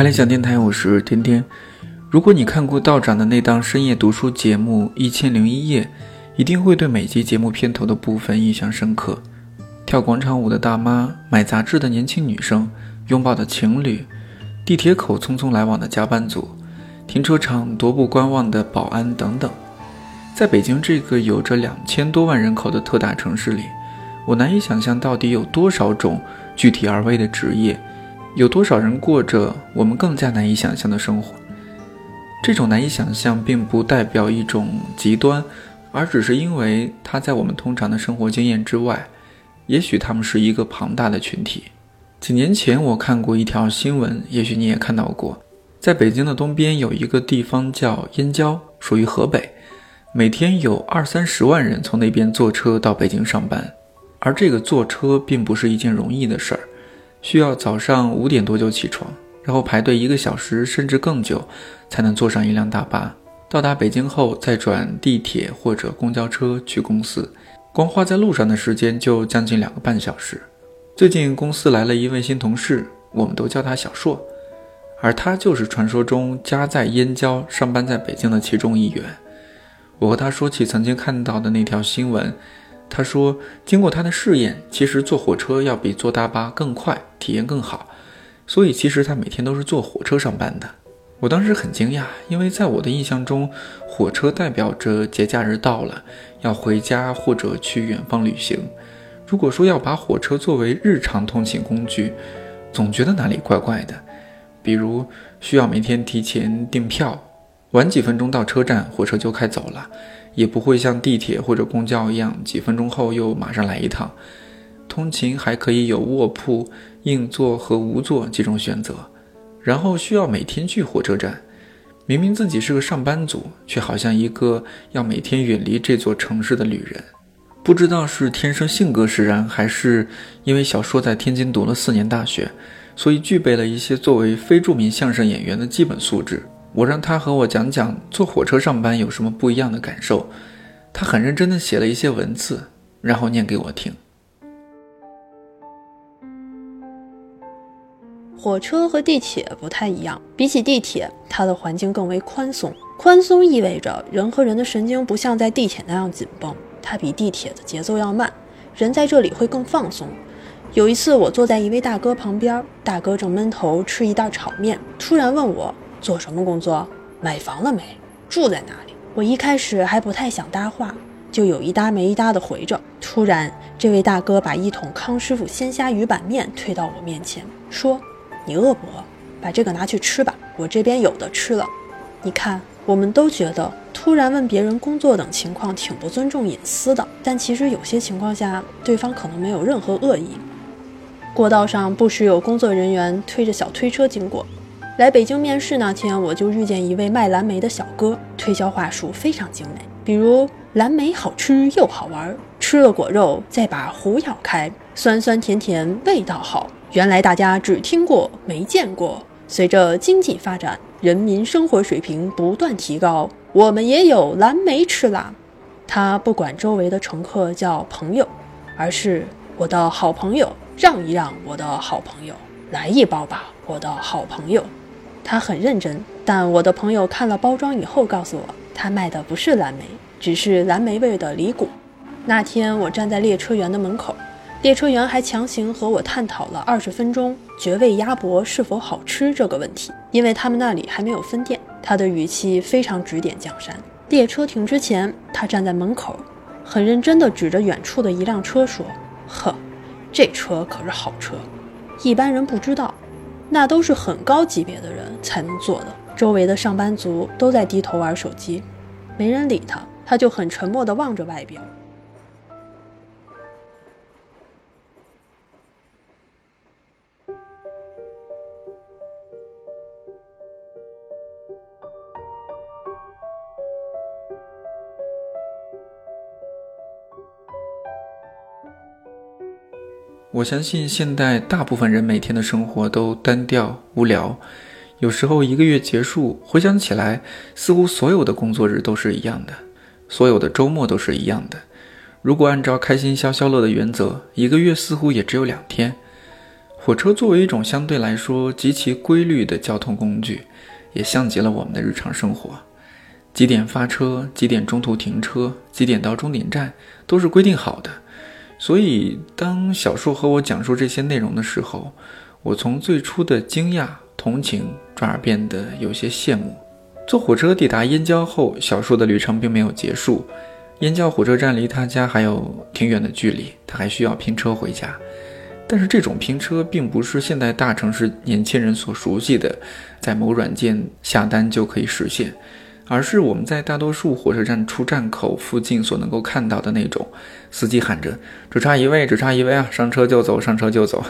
开联想电台，我是天天。如果你看过道长的那档深夜读书节目《一千零一夜》，一定会对每集节目片头的部分印象深刻：跳广场舞的大妈、买杂志的年轻女生、拥抱的情侣、地铁口匆匆来往的加班族、停车场踱步观望的保安等等。在北京这个有着两千多万人口的特大城市里，我难以想象到底有多少种具体而微的职业。有多少人过着我们更加难以想象的生活？这种难以想象，并不代表一种极端，而只是因为它在我们通常的生活经验之外。也许他们是一个庞大的群体。几年前我看过一条新闻，也许你也看到过，在北京的东边有一个地方叫燕郊，属于河北，每天有二三十万人从那边坐车到北京上班，而这个坐车并不是一件容易的事儿。需要早上五点多就起床，然后排队一个小时甚至更久，才能坐上一辆大巴。到达北京后，再转地铁或者公交车去公司，光花在路上的时间就将近两个半小时。最近公司来了一位新同事，我们都叫他小硕，而他就是传说中家在燕郊、上班在北京的其中一员。我和他说起曾经看到的那条新闻。他说：“经过他的试验，其实坐火车要比坐大巴更快，体验更好。所以其实他每天都是坐火车上班的。”我当时很惊讶，因为在我的印象中，火车代表着节假日到了要回家或者去远方旅行。如果说要把火车作为日常通勤工具，总觉得哪里怪怪的。比如需要每天提前订票，晚几分钟到车站，火车就开走了。也不会像地铁或者公交一样，几分钟后又马上来一趟。通勤还可以有卧铺、硬座和无座几种选择。然后需要每天去火车站，明明自己是个上班族，却好像一个要每天远离这座城市的旅人。不知道是天生性格使然，还是因为小说在天津读了四年大学，所以具备了一些作为非著名相声演员的基本素质。我让他和我讲讲坐火车上班有什么不一样的感受，他很认真地写了一些文字，然后念给我听。火车和地铁不太一样，比起地铁，它的环境更为宽松。宽松意味着人和人的神经不像在地铁那样紧绷，它比地铁的节奏要慢，人在这里会更放松。有一次，我坐在一位大哥旁边，大哥正闷头吃一袋炒面，突然问我。做什么工作？买房了没？住在哪里？我一开始还不太想搭话，就有一搭没一搭的回着。突然，这位大哥把一桶康师傅鲜虾鱼板面推到我面前，说：“你饿不饿？把这个拿去吃吧，我这边有的吃了。”你看，我们都觉得突然问别人工作等情况挺不尊重隐私的，但其实有些情况下，对方可能没有任何恶意。过道上不时有工作人员推着小推车经过。来北京面试那天，我就遇见一位卖蓝莓的小哥，推销话术非常精美，比如蓝莓好吃又好玩，吃了果肉再把核咬开，酸酸甜甜味道好。原来大家只听过没见过。随着经济发展，人民生活水平不断提高，我们也有蓝莓吃啦。他不管周围的乘客叫朋友，而是我的好朋友，让一让，我的好朋友，来一包吧，我的好朋友。他很认真，但我的朋友看了包装以后告诉我，他卖的不是蓝莓，只是蓝莓味的梨果。那天我站在列车员的门口，列车员还强行和我探讨了二十分钟绝味鸭脖是否好吃这个问题，因为他们那里还没有分店。他的语气非常指点江山。列车停之前，他站在门口，很认真地指着远处的一辆车说：“呵，这车可是好车，一般人不知道。”那都是很高级别的人才能做的。周围的上班族都在低头玩手机，没人理他，他就很沉默地望着外边。我相信现代大部分人每天的生活都单调无聊，有时候一个月结束，回想起来，似乎所有的工作日都是一样的，所有的周末都是一样的。如果按照开心消消乐的原则，一个月似乎也只有两天。火车作为一种相对来说极其规律的交通工具，也像极了我们的日常生活。几点发车，几点中途停车，几点到终点站，都是规定好的。所以，当小树和我讲述这些内容的时候，我从最初的惊讶、同情，转而变得有些羡慕。坐火车抵达燕郊后，小树的旅程并没有结束。燕郊火车站离他家还有挺远的距离，他还需要拼车回家。但是这种拼车并不是现代大城市年轻人所熟悉的，在某软件下单就可以实现，而是我们在大多数火车站出站口附近所能够看到的那种，司机喊着“只差一位，只差一位啊，上车就走，上车就走”。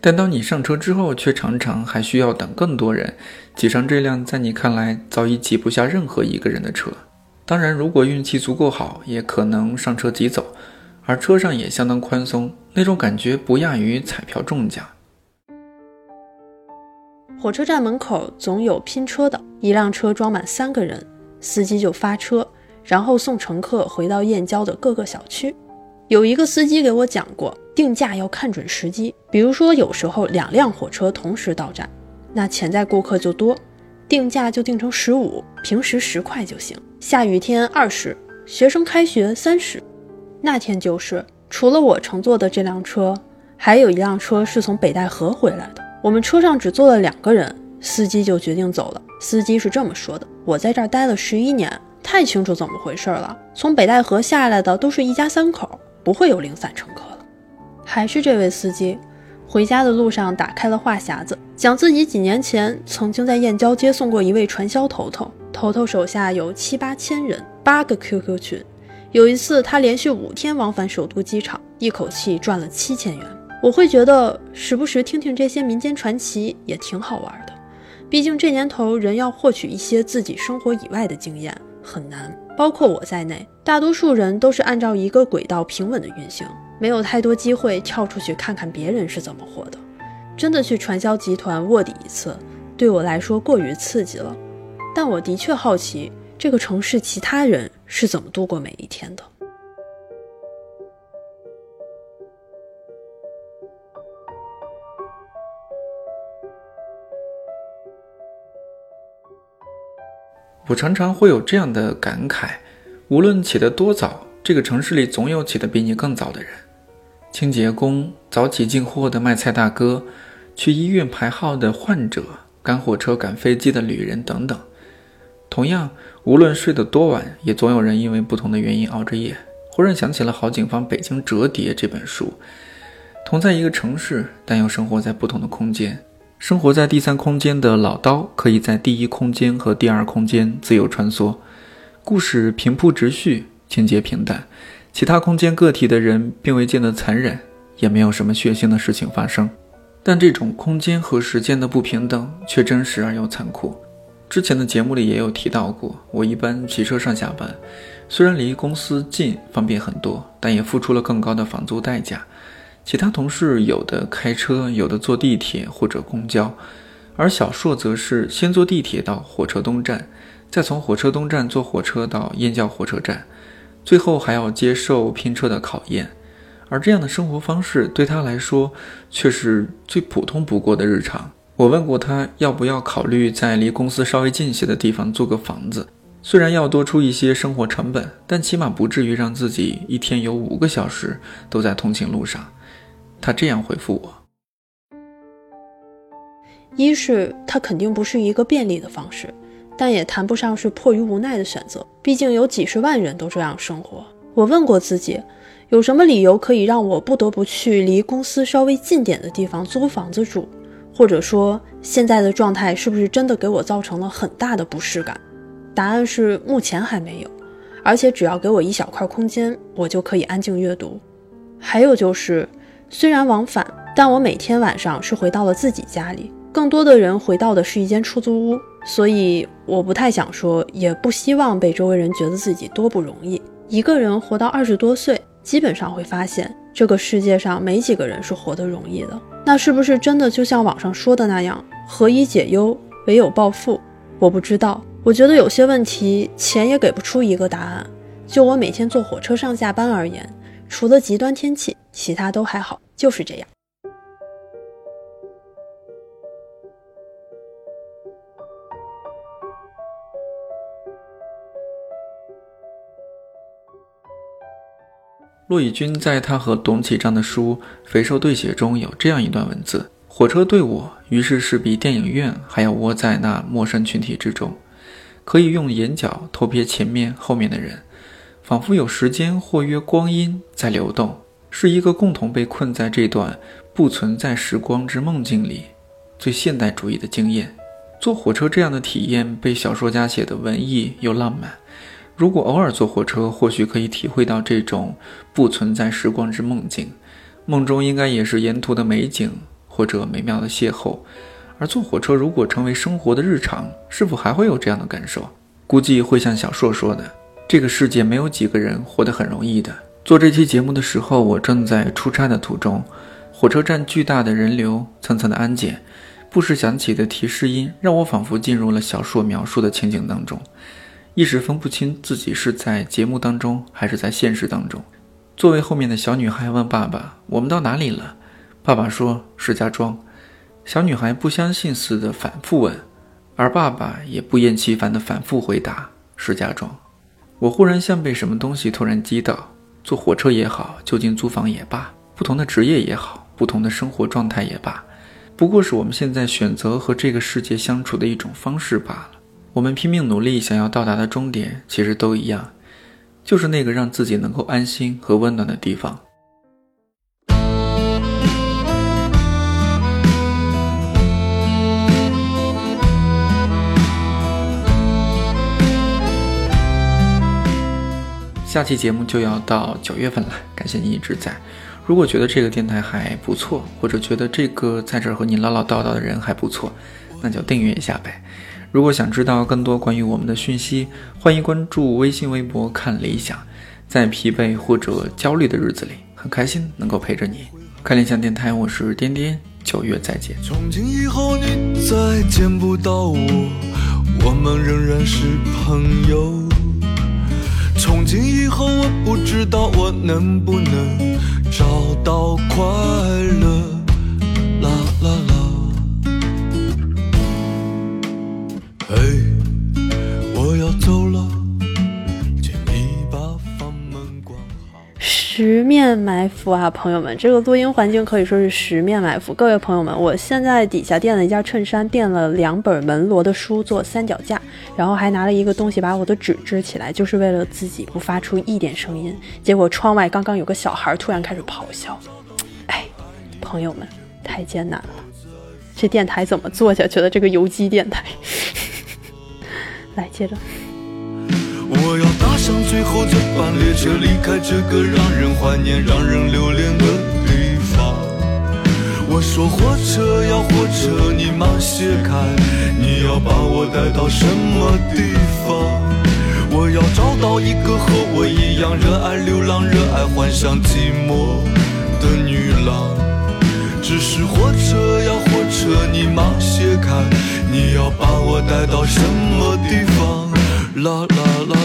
但当你上车之后，却常常还需要等更多人挤上这辆在你看来早已挤不下任何一个人的车。当然，如果运气足够好，也可能上车即走，而车上也相当宽松，那种感觉不亚于彩票中奖。火车站门口总有拼车的，一辆车装满三个人，司机就发车，然后送乘客回到燕郊的各个小区。有一个司机给我讲过，定价要看准时机，比如说有时候两辆火车同时到站，那潜在顾客就多。定价就定成十五，平时十块就行。下雨天二十，学生开学三十。那天就是，除了我乘坐的这辆车，还有一辆车是从北戴河回来的。我们车上只坐了两个人，司机就决定走了。司机是这么说的：“我在这儿待了十一年，太清楚怎么回事了。从北戴河下来的都是一家三口，不会有零散乘客了。”还是这位司机。回家的路上，打开了话匣子，讲自己几年前曾经在燕郊接送过一位传销头头，头头手下有七八千人，八个 QQ 群。有一次，他连续五天往返首都机场，一口气赚了七千元。我会觉得，时不时听听这些民间传奇也挺好玩的。毕竟这年头，人要获取一些自己生活以外的经验很难，包括我在内，大多数人都是按照一个轨道平稳的运行。没有太多机会跳出去看看别人是怎么活的，真的去传销集团卧底一次，对我来说过于刺激了。但我的确好奇这个城市其他人是怎么度过每一天的。我常常会有这样的感慨：无论起得多早，这个城市里总有起得比你更早的人。清洁工、早起进货的卖菜大哥、去医院排号的患者、赶火车、赶飞机的旅人等等。同样，无论睡得多晚，也总有人因为不同的原因熬着夜。忽然想起了郝景芳《北京折叠》这本书，同在一个城市，但又生活在不同的空间。生活在第三空间的老刀，可以在第一空间和第二空间自由穿梭。故事平铺直叙，情节平淡。其他空间个体的人并未见得残忍，也没有什么血腥的事情发生，但这种空间和时间的不平等却真实而又残酷。之前的节目里也有提到过，我一般骑车上下班，虽然离公司近，方便很多，但也付出了更高的房租代价。其他同事有的开车，有的坐地铁或者公交，而小硕则是先坐地铁到火车东站，再从火车东站坐火车到燕郊火车站。最后还要接受拼车的考验，而这样的生活方式对他来说却是最普通不过的日常。我问过他要不要考虑在离公司稍微近些的地方租个房子，虽然要多出一些生活成本，但起码不至于让自己一天有五个小时都在通勤路上。他这样回复我：一是它肯定不是一个便利的方式。但也谈不上是迫于无奈的选择，毕竟有几十万人都这样生活。我问过自己，有什么理由可以让我不得不去离公司稍微近点的地方租房子住？或者说，现在的状态是不是真的给我造成了很大的不适感？答案是目前还没有，而且只要给我一小块空间，我就可以安静阅读。还有就是，虽然往返，但我每天晚上是回到了自己家里，更多的人回到的是一间出租屋。所以我不太想说，也不希望被周围人觉得自己多不容易。一个人活到二十多岁，基本上会发现这个世界上没几个人是活得容易的。那是不是真的就像网上说的那样，何以解忧，唯有暴富？我不知道。我觉得有些问题，钱也给不出一个答案。就我每天坐火车上下班而言，除了极端天气，其他都还好，就是这样。骆以军在他和董启章的书《肥瘦对写》中有这样一段文字：火车对我，于是是比电影院还要窝在那陌生群体之中，可以用眼角偷瞥前面、后面的人，仿佛有时间或约光阴在流动。是一个共同被困在这段不存在时光之梦境里最现代主义的经验。坐火车这样的体验，被小说家写的文艺又浪漫。”如果偶尔坐火车，或许可以体会到这种不存在时光之梦境。梦中应该也是沿途的美景或者美妙的邂逅。而坐火车如果成为生活的日常，是否还会有这样的感受？估计会像小硕说的：“这个世界没有几个人活得很容易的。”做这期节目的时候，我正在出差的途中，火车站巨大的人流，层层的安检，不时响起的提示音，让我仿佛进入了小说描述的情景当中。一时分不清自己是在节目当中还是在现实当中。座位后面的小女孩问爸爸：“我们到哪里了？”爸爸说：“石家庄。”小女孩不相信似的反复问，而爸爸也不厌其烦的反复回答：“石家庄。”我忽然像被什么东西突然击倒。坐火车也好，就近租房也罢，不同的职业也好，不同的生活状态也罢，不过是我们现在选择和这个世界相处的一种方式罢了。我们拼命努力想要到达的终点，其实都一样，就是那个让自己能够安心和温暖的地方。下期节目就要到九月份了，感谢你一直在。如果觉得这个电台还不错，或者觉得这个在这儿和你唠唠叨叨的人还不错，那就订阅一下呗。如果想知道更多关于我们的讯息，欢迎关注微信、微博“看理想”。在疲惫或者焦虑的日子里，很开心能够陪着你。看理想电台，我是颠颠，九月再见。从今以后你再见不到我，我们仍然是朋友。从今以后我不知道我能不能找到快乐。啦啦啦。嘿十面埋伏啊，朋友们，这个录音环境可以说是十面埋伏。各位朋友们，我现在底下垫了一件衬衫，垫了两本门罗的书做三脚架，然后还拿了一个东西把我的纸支起来，就是为了自己不发出一点声音。结果窗外刚刚有个小孩突然开始咆哮，哎，朋友们，太艰难了，这电台怎么做下去的？这个游击电台，来接着。我要搭上最后这班列车，离开这个让人怀念、让人留恋的地方。我说火车呀火车，你慢些开，你要把我带到什么地方？我要找到一个和我一样热爱流浪、热爱幻想、寂寞的女郎。只是火车呀火车，你慢些开，你要把我带到什么地方？啦啦啦啦。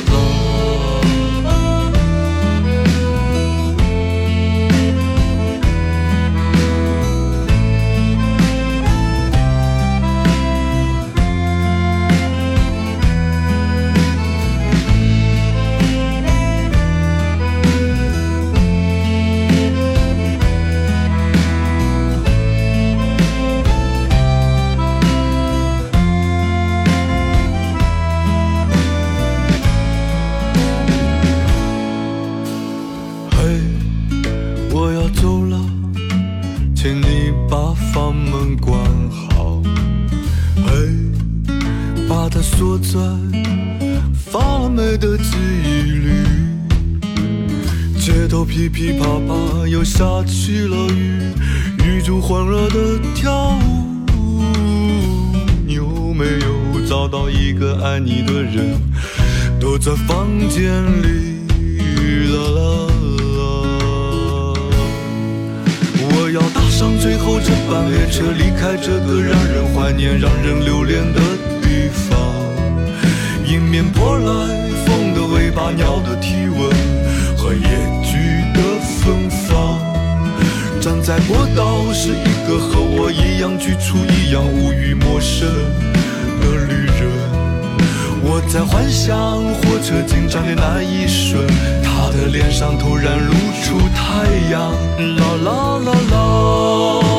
又噼噼啪啪，又下起了雨，雨中欢乐的跳舞。你有没有找到一个爱你的人？躲在房间里。啦啦啦！我要搭上最后这班列车，离开这个让人怀念、让人留恋的地方。迎面扑来风的尾巴，鸟的体温和夜。站在过道是一个和我一样局促、一样无语、陌生的旅人。我在幻想火车进站的那一瞬，他的脸上突然露出太阳。啦啦啦啦。